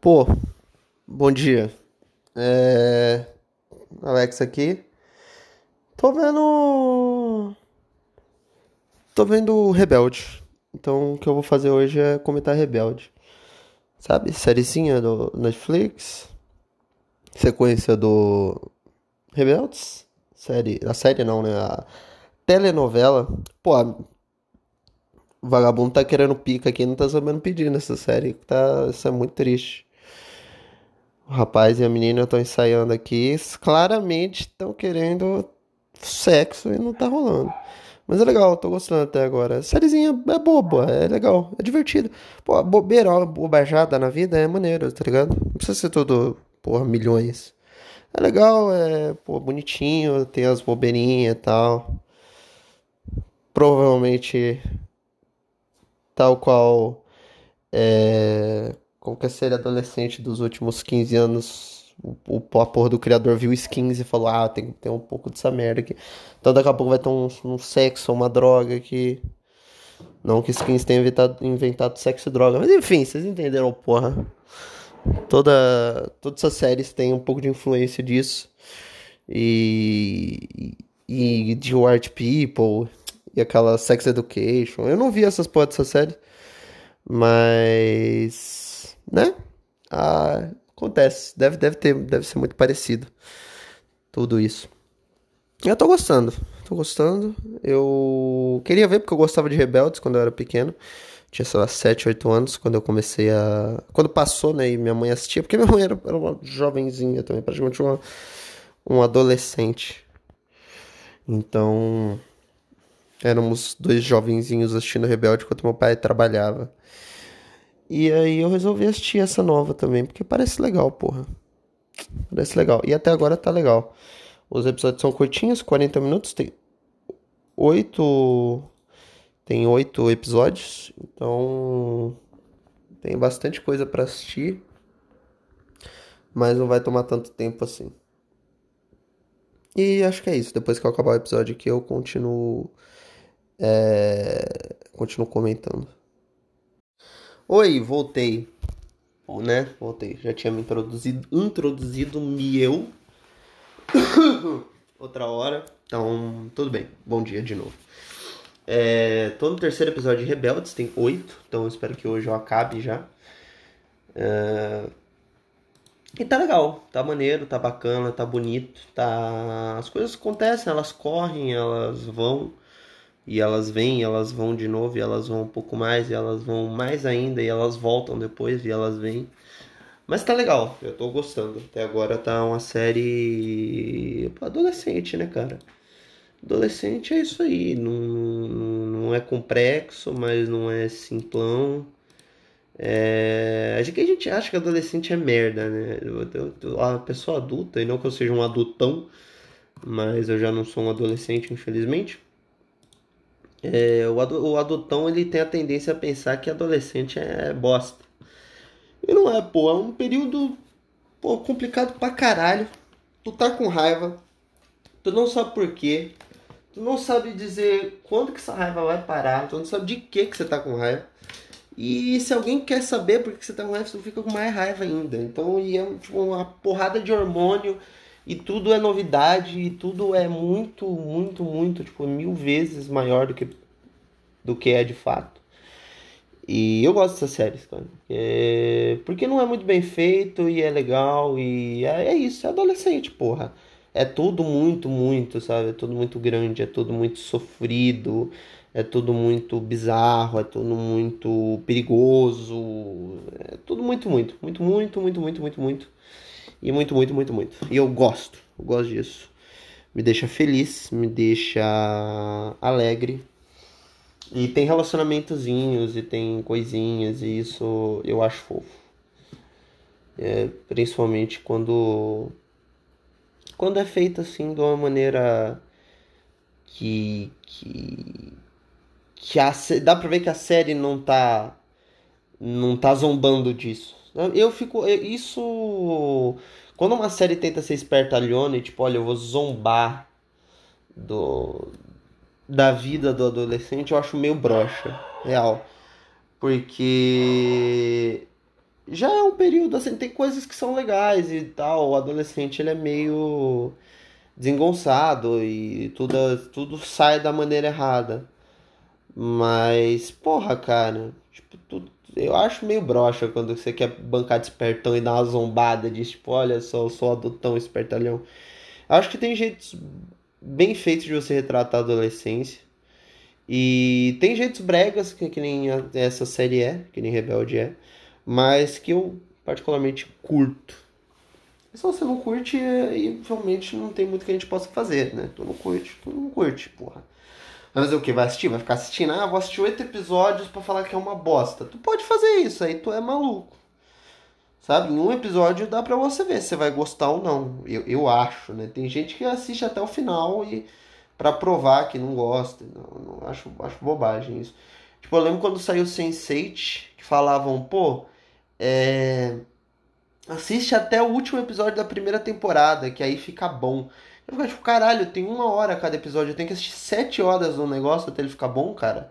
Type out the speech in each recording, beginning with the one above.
Pô, bom dia. É. Alex aqui. Tô vendo. Tô vendo Rebelde. Então o que eu vou fazer hoje é comentar Rebelde. Sabe? Sériezinha do Netflix. Sequência do Rebeldes. Série. A série não, né? A telenovela. Pô, o vagabundo tá querendo pica aqui, não tá sabendo pedir nessa série. Tá, isso é muito triste. O rapaz e a menina estão ensaiando aqui, claramente estão querendo sexo e não tá rolando. Mas é legal, tô gostando até agora. A sériezinha é boba, é legal, é divertido. Pô, bobeira, bobajada na vida é maneiro, tá ligado? Não precisa ser tudo, porra, milhões. É legal, é, pô, bonitinho, tem as bobeirinhas e tal. Provavelmente, tal qual é, qualquer série adolescente dos últimos 15 anos, o, o, a porra do criador viu skins e falou: Ah, tem que ter um pouco dessa merda aqui. Então daqui a pouco vai ter um, um sexo, uma droga aqui. Não que skins tenha inventado, inventado sexo e droga, mas enfim, vocês entenderam, porra. Toda, todas essas séries têm um pouco de influência disso. E, e de White People e aquela Sex Education. Eu não vi essas porra dessas séries, mas né? Ah, acontece. Deve, deve ter, deve ser muito parecido. Tudo isso. Eu tô gostando. Tô gostando. Eu queria ver porque eu gostava de Rebeldes quando eu era pequeno. Tinha, sei lá, 7, 8 anos quando eu comecei a. Quando passou, né? E minha mãe assistia, porque minha mãe era, era uma jovenzinha também, praticamente uma, um adolescente. Então. Éramos dois jovenzinhos assistindo Rebelde enquanto meu pai trabalhava. E aí eu resolvi assistir essa nova também, porque parece legal, porra. Parece legal. E até agora tá legal. Os episódios são curtinhos, 40 minutos, tem oito tem oito episódios, então tem bastante coisa para assistir, mas não vai tomar tanto tempo assim. E acho que é isso. Depois que eu acabar o episódio aqui, eu continuo é, continuo comentando. Oi, voltei. Bom, né? Voltei. Já tinha me introduzido, introduzido me eu. Outra hora. Então, tudo bem. Bom dia de novo. É, tô no terceiro episódio de Rebeldes, tem oito. Então, espero que hoje eu acabe já. É, e tá legal, tá maneiro, tá bacana, tá bonito, tá. As coisas acontecem, elas correm, elas vão e elas vêm, elas vão de novo, e elas vão um pouco mais, e elas vão mais ainda, e elas voltam depois, e elas vêm. Mas tá legal, eu tô gostando. Até agora tá uma série adolescente, né, cara? Adolescente é isso aí, não, não é complexo, mas não é simplão. É... Acho que a gente acha que adolescente é merda, né? A pessoa adulta, e não que eu seja um adultão, mas eu já não sou um adolescente, infelizmente. É, o, o adultão ele tem a tendência a pensar que adolescente é bosta. E não é, pô. É um período pô, complicado pra caralho. Tu tá com raiva. Tu não sabe por quê. Tu não sabe dizer quando que essa raiva vai parar. Tu não sabe de que que você tá com raiva. E se alguém quer saber por que você tá com raiva, você fica com mais raiva ainda. Então, e é tipo, uma porrada de hormônio e tudo é novidade e tudo é muito, muito, muito, tipo, mil vezes maior do que, do que é de fato. E eu gosto dessas séries, cara. É... Porque não é muito bem feito e é legal e é, é isso, é adolescente, porra. É tudo muito, muito, sabe? É tudo muito grande, é tudo muito sofrido, é tudo muito bizarro, é tudo muito perigoso, é tudo muito, muito, muito, muito, muito, muito, muito, muito. E muito, muito, muito, muito. E eu gosto, eu gosto disso. Me deixa feliz, me deixa alegre. E tem relacionamentozinhos e tem coisinhas e isso eu acho fofo. É, principalmente quando quando é feito assim de uma maneira que que que a, dá pra ver que a série não tá não tá zombando disso eu fico. Isso. Quando uma série tenta ser espertalhona e tipo, olha, eu vou zombar do da vida do adolescente, eu acho meio broxa, real. Porque já é um período assim, tem coisas que são legais e tal. O adolescente ele é meio desengonçado e tudo, tudo sai da maneira errada. Mas, porra, cara, eu acho meio broxa quando você quer bancar de espertão e dar uma zombada de tipo, olha só, eu sou adultão espertalhão. Acho que tem jeitos bem feitos de você retratar a adolescência. E tem jeitos bregas, que, que nem essa série é, que nem Rebelde é, mas que eu particularmente curto. Se você não curte, aí realmente não tem muito que a gente possa fazer, né? Tu não curte, tu não curte, porra. Vai fazer o que? Vai assistir? Vai ficar assistindo? Ah, vou assistir oito episódios para falar que é uma bosta. Tu pode fazer isso, aí tu é maluco. Sabe? Em um episódio dá pra você ver se você vai gostar ou não. Eu, eu acho, né? Tem gente que assiste até o final e para provar que não gosta. Não, não, acho, acho bobagem isso. Tipo, eu lembro quando saiu Sense8, que falavam, pô, é Assiste até o último episódio da primeira temporada, que aí fica bom. Eu fico tipo, caralho, tem uma hora cada episódio, eu tenho que assistir sete horas no negócio até ele ficar bom, cara.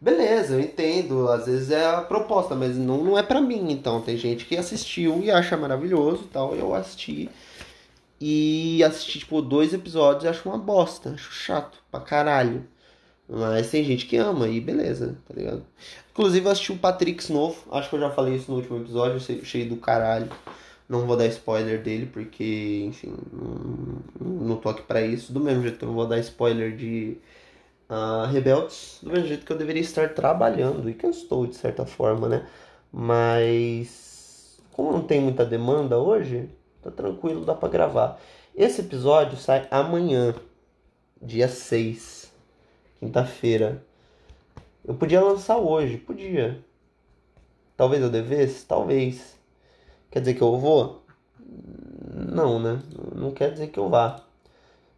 Beleza, eu entendo, às vezes é a proposta, mas não, não é pra mim, então. Tem gente que assistiu e acha maravilhoso tal. Eu assisti e assisti, tipo, dois episódios e acho uma bosta, acho chato pra caralho. Mas tem gente que ama e beleza, tá ligado? Inclusive eu assisti o Patrix novo, acho que eu já falei isso no último episódio, cheio do caralho. Não vou dar spoiler dele, porque, enfim, não, não tô aqui pra isso. Do mesmo jeito que eu não vou dar spoiler de uh, Rebeldes, do mesmo jeito que eu deveria estar trabalhando, e que eu estou, de certa forma, né? Mas, como não tem muita demanda hoje, tá tranquilo, dá pra gravar. Esse episódio sai amanhã, dia 6 quinta-feira. Eu podia lançar hoje, podia. Talvez eu devesse, talvez. Quer dizer que eu vou? Não, né? Não quer dizer que eu vá.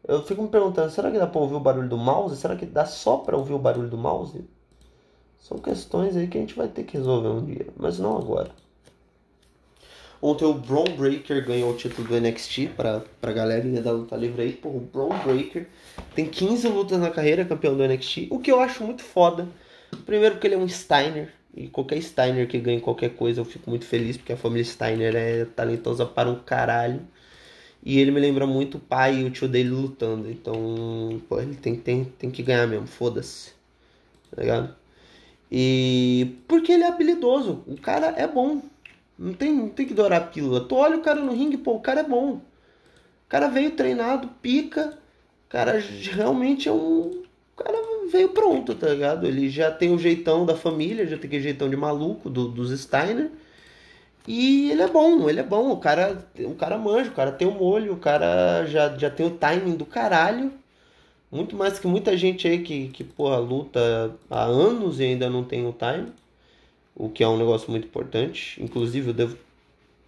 Eu fico me perguntando, será que dá pra ouvir o barulho do mouse? Será que dá só pra ouvir o barulho do mouse? São questões aí que a gente vai ter que resolver um dia, mas não agora. Ontem o Braun Breaker ganhou o título do NXT para a galerinha da luta livre aí. Pô, o Braun Breaker tem 15 lutas na carreira, campeão do NXT. O que eu acho muito foda. Primeiro porque ele é um Steiner. E qualquer Steiner que ganhe qualquer coisa eu fico muito feliz, porque a família Steiner é talentosa para um caralho. E ele me lembra muito o pai e o tio dele lutando. Então, pô, ele tem, tem, tem que ganhar mesmo, foda-se. Tá ligado? E porque ele é habilidoso. O cara é bom. Não tem, não tem que dourar a pílula. Tu olha o cara no ringue, pô, o cara é bom. O cara veio treinado, pica. O cara realmente é um. Veio pronto, tá ligado? Ele já tem o jeitão da família, já tem aquele jeitão de maluco do, dos Steiner. E ele é bom, ele é bom. O cara, o cara manja, o cara tem o molho, o cara já, já tem o timing do caralho. Muito mais que muita gente aí que, que porra, luta há anos e ainda não tem o timing o que é um negócio muito importante. Inclusive, eu devo.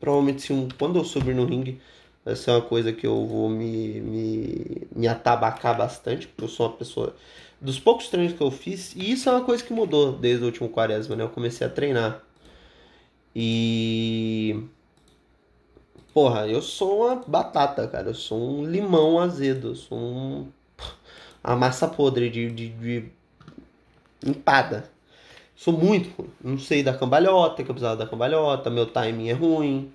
Provavelmente, se um, quando eu subir no ringue, vai ser uma coisa que eu vou me, me, me atabacar bastante, porque eu sou uma pessoa. Dos poucos treinos que eu fiz, e isso é uma coisa que mudou desde o último quaresma, né? Eu comecei a treinar. E. Porra, eu sou uma batata, cara. Eu sou um limão azedo. Eu sou um. A massa podre de, de, de empada. Sou muito. Não sei da cambalhota, que eu precisava da cambalhota, meu timing é ruim.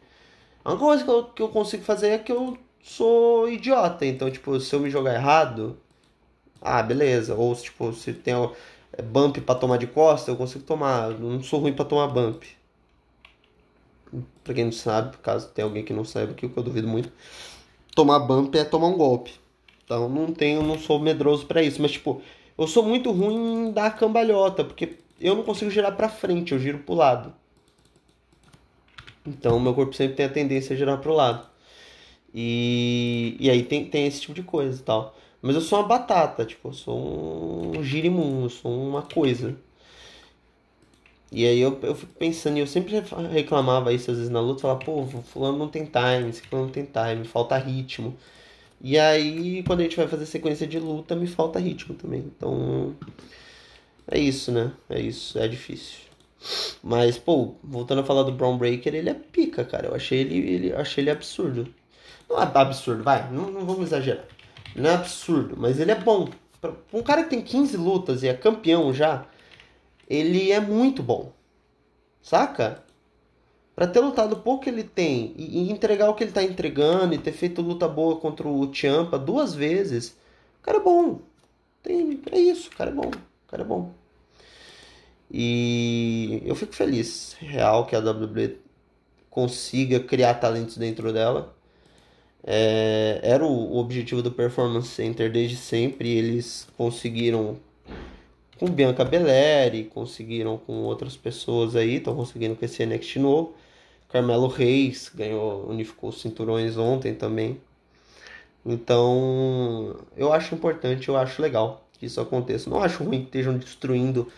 A única coisa que eu, que eu consigo fazer é que eu sou idiota. Então, tipo, se eu me jogar errado, ah, beleza. Ou, tipo, se tem é, bump pra tomar de costa, eu consigo tomar. Eu não sou ruim pra tomar bump. Pra quem não sabe, caso tenha alguém que não saiba, que eu duvido muito. Tomar bump é tomar um golpe. Então, não tenho, não sou medroso para isso. Mas, tipo, eu sou muito ruim da cambalhota, porque eu não consigo girar para frente, eu giro para o lado. Então, meu corpo sempre tem a tendência a girar para o lado. E, e aí tem, tem esse tipo de coisa e tal. Mas eu sou uma batata, tipo, eu sou um girimum, eu sou uma coisa. E aí eu, eu fico pensando, e eu sempre reclamava isso às vezes na luta, falava, pô, fulano não tem time, esse fulano não tem time, falta ritmo. E aí, quando a gente vai fazer sequência de luta, me falta ritmo também. Então, é isso, né? É isso, é difícil. Mas, pô, voltando a falar do Brown Breaker, ele é pica, cara. Eu achei ele, ele, achei ele absurdo. Não é absurdo, vai, não, não vamos exagerar. Não é absurdo, mas ele é bom. Pra um cara que tem 15 lutas e é campeão já, ele é muito bom. Saca? Pra ter lutado o pouco que ele tem e entregar o que ele tá entregando e ter feito luta boa contra o Champa duas vezes, o cara é bom. Tem, é isso, o cara é bom. O cara é bom. E eu fico feliz, real, que a WWE consiga criar talentos dentro dela. É, era o, objetivo do Performance Center desde sempre. Eles conseguiram com Bianca Belair, conseguiram com outras pessoas aí, estão conseguindo com esse NXT novo. Carmelo Reis ganhou, unificou os cinturões ontem também. Então, eu acho importante, eu acho legal que isso aconteça. Não acho ruim que estejam destruindo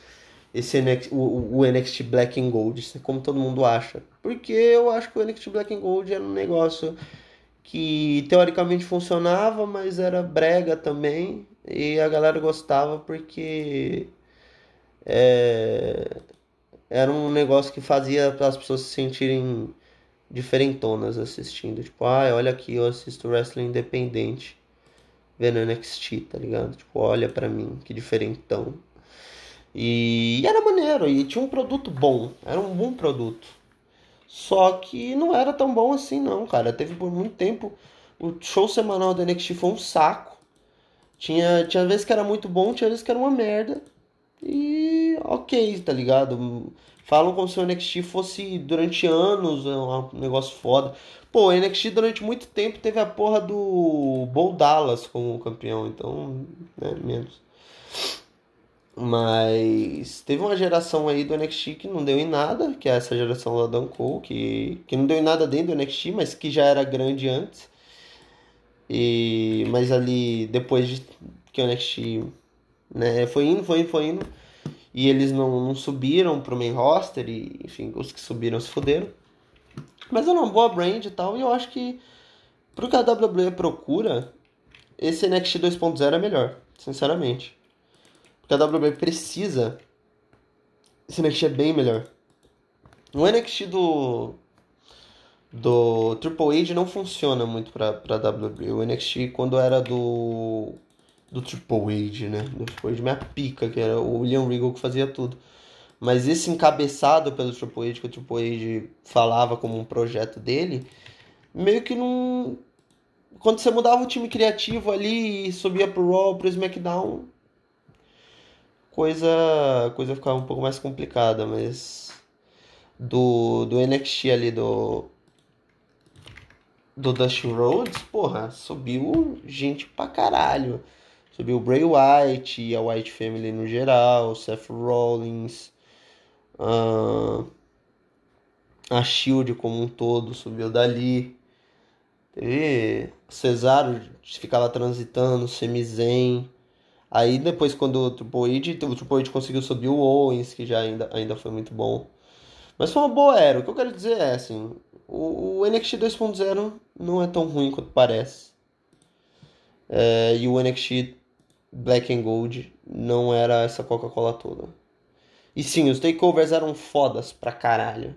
esse NXT, o, o NXT Black and Gold, é como todo mundo acha. Porque eu acho que o NXT Black and Gold era um negócio que teoricamente funcionava, mas era brega também. E a galera gostava porque é, era um negócio que fazia as pessoas se sentirem diferentonas assistindo. Tipo, ah, olha aqui, eu assisto wrestling independente vendo NXT, tá ligado? Tipo, olha pra mim, que diferentão. E era maneiro, e tinha um produto bom, era um bom produto. Só que não era tão bom assim não, cara. Teve por muito tempo o show semanal do NXT foi um saco. Tinha, tinha vezes que era muito bom, tinha vezes que era uma merda. E ok, tá ligado? Falam como se o NXT fosse durante anos é um negócio foda. Pô, o NXT durante muito tempo teve a porra do Bo Dallas como campeão, então, né, menos. Mas teve uma geração aí do NXT que não deu em nada, que é essa geração lá do Cole, que, que não deu em nada dentro do NXT, mas que já era grande antes. E, mas ali, depois de que o NXT né, foi indo, foi indo, foi indo, e eles não, não subiram pro main roster, e enfim, os que subiram se fuderam. Mas é uma boa brand e tal, e eu acho que pro que a WWE procura, esse NXT 2.0 é melhor, sinceramente. Porque a WWE precisa. Esse NXT é bem melhor. O NXT do. Do Triple H não funciona muito pra, pra WWE. O NXT, quando era do. Do Triple H, né? Do Triple H, minha pica, que era o William Regal que fazia tudo. Mas esse encabeçado pelo Triple H, que o Triple H falava como um projeto dele, meio que não. Quando você mudava o time criativo ali e subia pro Raw, pro SmackDown, coisa coisa ficava um pouco mais complicada, mas do, do NXT ali do do Dusty Rhodes, porra, subiu gente pra caralho. Subiu o Bray Wyatt e a White Family no geral, Seth Rollins, uh, a Shield como um todo subiu dali. Teve Cesaro ficava transitando, Semizen. Aí depois quando o H, o H conseguiu subir o Owens, que já ainda, ainda foi muito bom. Mas foi uma boa era. O que eu quero dizer é assim, o, o NXT 2.0 não é tão ruim quanto parece. É, e o NXT Black and Gold não era essa Coca-Cola toda. E sim, os takeovers eram fodas pra caralho.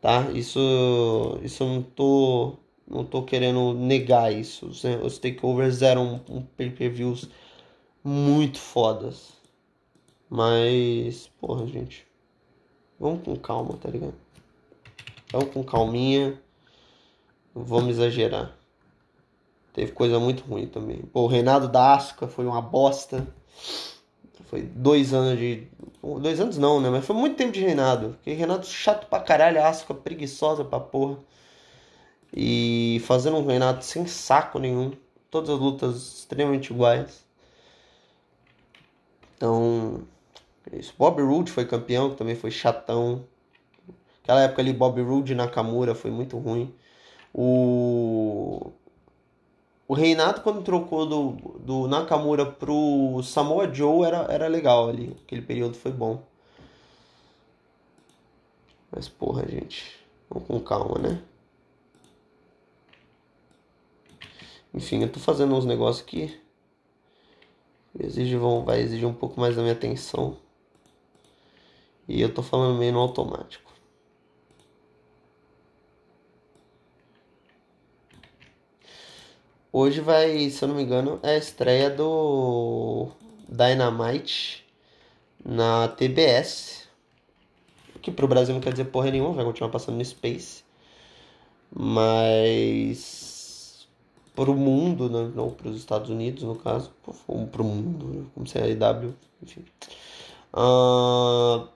Tá? Isso, isso eu não tô, não tô querendo negar isso. Os, takeovers eram um pay-per-views muito fodas. Mas, porra, gente. Vamos com calma, tá ligado? Vamos com calminha. Não vamos exagerar. Teve coisa muito ruim também. Pô, o reinado da Asuka foi uma bosta. Foi dois anos de. Dois anos não, né? Mas foi muito tempo de reinado. Porque reinado chato pra caralho, Asuka preguiçosa pra porra. E fazendo um reinado sem saco nenhum. Todas as lutas extremamente iguais. Então, é isso. Bob Roode foi campeão, que também foi chatão. Aquela época ali, Bob Roode e Nakamura foi muito ruim. O. O Reinato, quando trocou do, do Nakamura pro Samoa Joe, era, era legal ali. Aquele período foi bom. Mas, porra, gente. Vamos com calma, né? Enfim, eu tô fazendo uns negócios aqui exige, vão, vai exigir um pouco mais da minha atenção. E eu tô falando meio no automático. Hoje vai, se eu não me engano, é a estreia do Dynamite na TBS. que pro Brasil não quer dizer porra nenhuma, vai continuar passando no Space. Mas pro mundo, né? não pros Estados Unidos, no caso, ou pro mundo, como se é a IW, enfim. Uh,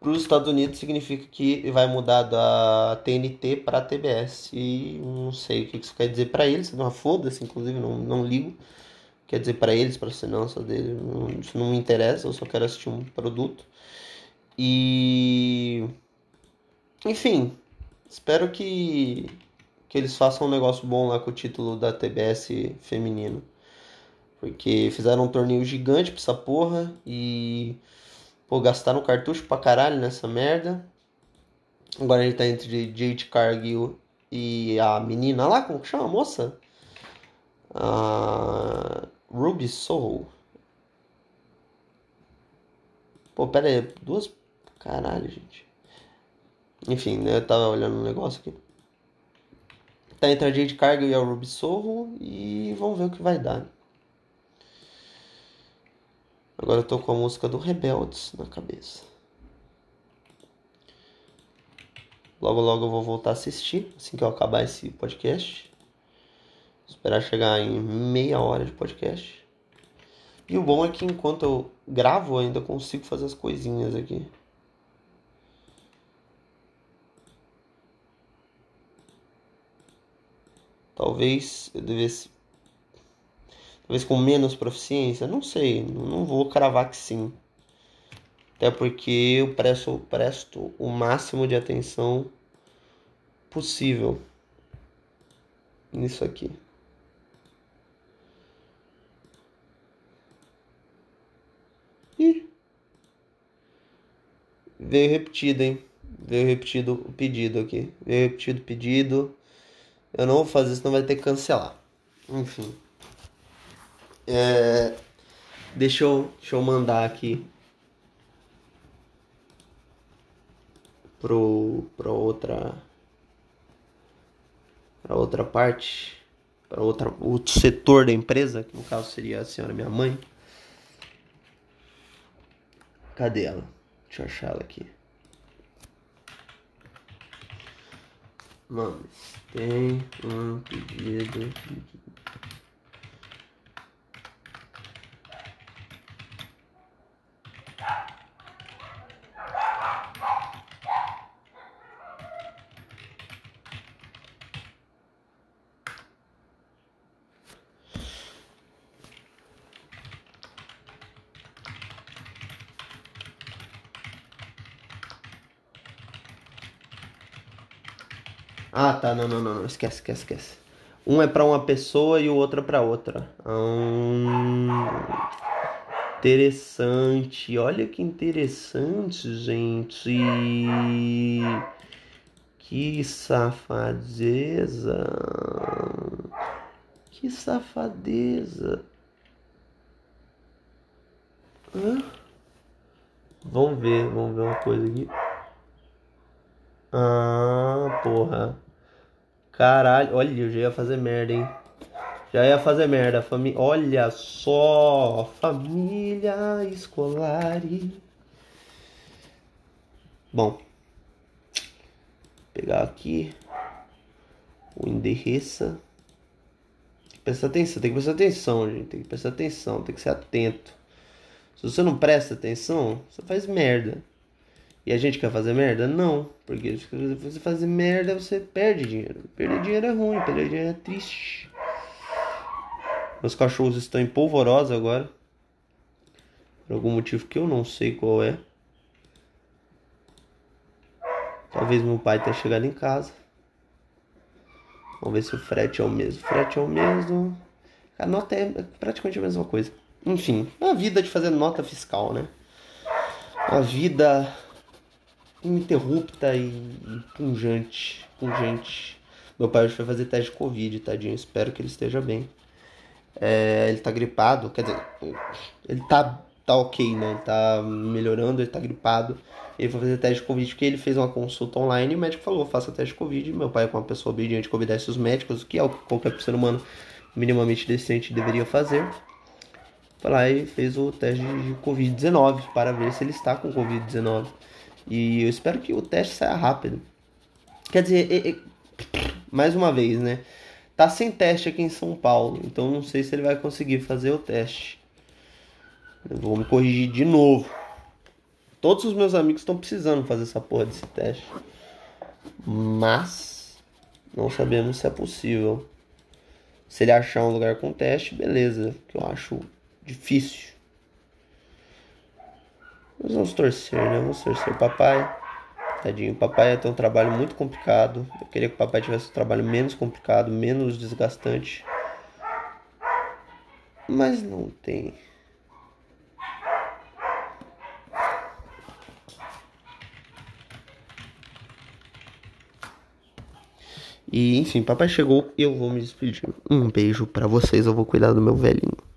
para os Estados Unidos significa que vai mudar da TNT para TBS. E não sei o que isso quer dizer para eles, não foda-se, inclusive, não, não ligo. Quer dizer para eles, para a assinança dele, isso não me interessa, eu só quero assistir um produto. E. Enfim, espero que, que eles façam um negócio bom lá com o título da TBS feminino. Porque fizeram um torneio gigante pra essa porra e Pô, gastaram cartucho pra caralho nessa merda. Agora ele tá entre Jade Cargill e a menina lá, como que chama a moça? A Ruby Soul. Pô, pera aí, duas. Caralho, gente. Enfim, né, eu tava olhando um negócio aqui. Tá entre a Jade Cargill e a Ruby Soul e vamos ver o que vai dar. Agora eu tô com a música do Rebeldes na cabeça. Logo, logo eu vou voltar a assistir, assim que eu acabar esse podcast. Esperar chegar em meia hora de podcast. E o bom é que enquanto eu gravo, eu ainda consigo fazer as coisinhas aqui. Talvez eu devesse Talvez com menos proficiência? Não sei, não vou cravar que sim. Até porque eu presto, presto o máximo de atenção possível nisso aqui. Ih. Veio repetido, hein? Veio repetido o pedido aqui. Veio repetido o pedido. Eu não vou fazer, senão vai ter que cancelar. Enfim. É, deixa, eu, deixa eu mandar aqui pro, pra outra para outra parte, para outra outro setor da empresa, que no caso seria a senhora minha mãe. Cadê ela? Deixa eu achar ela aqui. Mano, tem um pedido Ah, tá. Não, não, não, não. Esquece, esquece, esquece. Um é para uma pessoa e o outro é para outra. Hum, interessante. Olha que interessante, gente. Que safadeza. Que safadeza. Hã? Vamos ver, vamos ver uma coisa aqui. Ah, porra. Caralho, olha, eu já ia fazer merda, hein? Já ia fazer merda, família. Olha só, família escolar. Bom, pegar aqui o endereço. Presta atenção, tem que prestar atenção, gente. Tem que prestar atenção, tem que ser atento. Se você não presta atenção, você faz merda. E a gente quer fazer merda? Não. Porque se você fazer merda, você perde dinheiro. Perder dinheiro é ruim, perder dinheiro é triste. Meus cachorros estão em polvorosa agora. Por algum motivo que eu não sei qual é. Talvez meu pai tenha chegado em casa. Vamos ver se o frete é o mesmo. O frete é o mesmo. A nota é praticamente a mesma coisa. Enfim, a vida de fazer nota fiscal, né? A vida ininterrupta e, pungente, pungente. Meu pai hoje foi fazer teste de Covid, tadinho. Espero que ele esteja bem. É, ele tá gripado, quer dizer, ele tá, tá ok, né? Ele tá melhorando, ele tá gripado. Ele foi fazer teste de Covid porque ele fez uma consulta online e o médico falou: faça teste de Covid. Meu pai, com uma pessoa obediente que obedece os médicos, o que é o que qualquer ser humano minimamente decente deveria fazer. Foi lá e fez o teste de Covid-19 para ver se ele está com Covid-19. E eu espero que o teste saia rápido. Quer dizer, é, é, mais uma vez, né? Tá sem teste aqui em São Paulo, então não sei se ele vai conseguir fazer o teste. Eu vou me corrigir de novo. Todos os meus amigos estão precisando fazer essa porra desse teste. Mas não sabemos se é possível. Se ele achar um lugar com teste, beleza. Que eu acho difícil. Mas vamos torcer, né? Vamos torcer. Papai, tadinho, papai ter um trabalho muito complicado. Eu queria que o papai tivesse um trabalho menos complicado, menos desgastante. Mas não tem. E enfim, papai chegou eu vou me despedir. Um beijo para vocês, eu vou cuidar do meu velhinho.